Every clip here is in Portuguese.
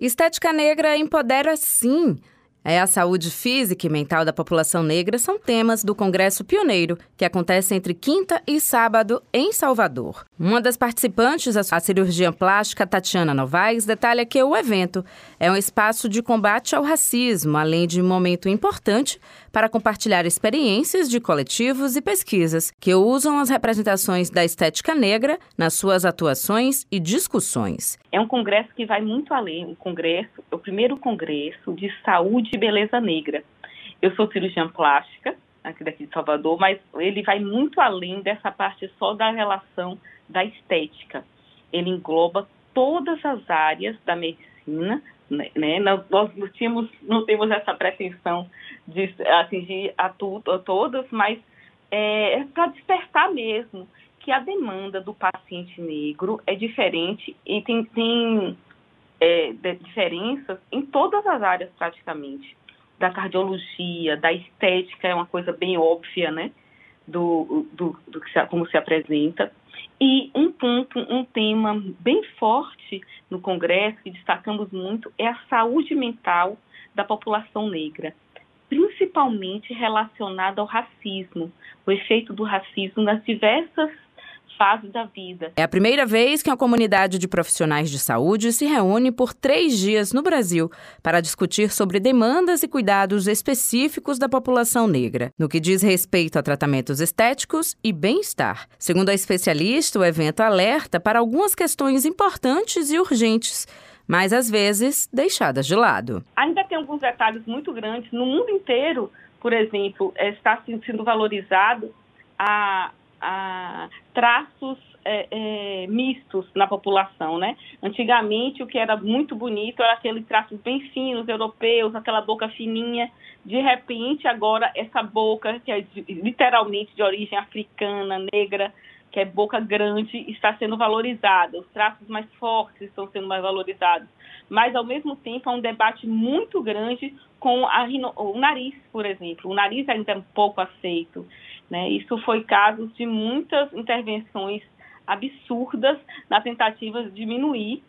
Estética negra empodera sim. É, a saúde física e mental da população negra são temas do Congresso Pioneiro, que acontece entre quinta e sábado em Salvador. Uma das participantes, a cirurgiã plástica Tatiana Novaes, detalha que o evento é um espaço de combate ao racismo, além de um momento importante para compartilhar experiências de coletivos e pesquisas que usam as representações da estética negra nas suas atuações e discussões. É um congresso que vai muito além, um congresso, o primeiro congresso de saúde de beleza negra. Eu sou cirurgiã plástica, aqui daqui de Salvador, mas ele vai muito além dessa parte só da relação da estética. Ele engloba todas as áreas da medicina, né? né? Nós, não, tínhamos, não temos essa pretensão de atingir a, tudo, a todas, mas é, é para despertar mesmo que a demanda do paciente negro é diferente e tem, tem é, diferenças em todas as áreas praticamente. Da cardiologia, da estética, é uma coisa bem óbvia, né? Do, do, do se, como se apresenta. E um ponto, um tema bem forte no Congresso, que destacamos muito, é a saúde mental da população negra, principalmente relacionada ao racismo, o efeito do racismo nas diversas fases da vida. É a primeira vez que uma comunidade de profissionais de saúde se reúne por três dias no Brasil para discutir sobre demandas e cuidados específicos da população negra, no que diz respeito a tratamentos estéticos e bem-estar. Segundo a especialista, o evento alerta para algumas questões importantes e urgentes mas às vezes deixadas de lado. Ainda tem alguns detalhes muito grandes. No mundo inteiro, por exemplo, está sendo valorizado a, a traços é, é, mistos na população, né? Antigamente o que era muito bonito era aquele traços bem finos, europeus, aquela boca fininha. De repente agora essa boca que é literalmente de origem africana, negra, que é boca grande, está sendo valorizada. Os traços mais fortes estão sendo mais valorizados. Mas ao mesmo tempo há um debate muito grande com a, o nariz, por exemplo. O nariz ainda é um pouco aceito. Né? Isso foi caso de muitas intervenções absurdas na tentativa de diminuir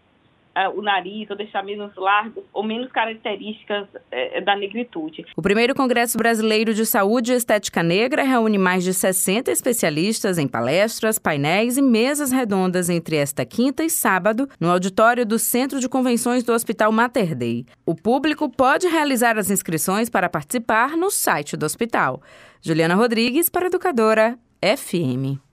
uh, o nariz ou deixar menos largo ou menos características uh, da negritude. O primeiro Congresso Brasileiro de Saúde e Estética Negra reúne mais de 60 especialistas em palestras, painéis e mesas redondas entre esta quinta e sábado no auditório do Centro de Convenções do Hospital Mater Dei. O público pode realizar as inscrições para participar no site do hospital. Juliana Rodrigues para Educadora FM.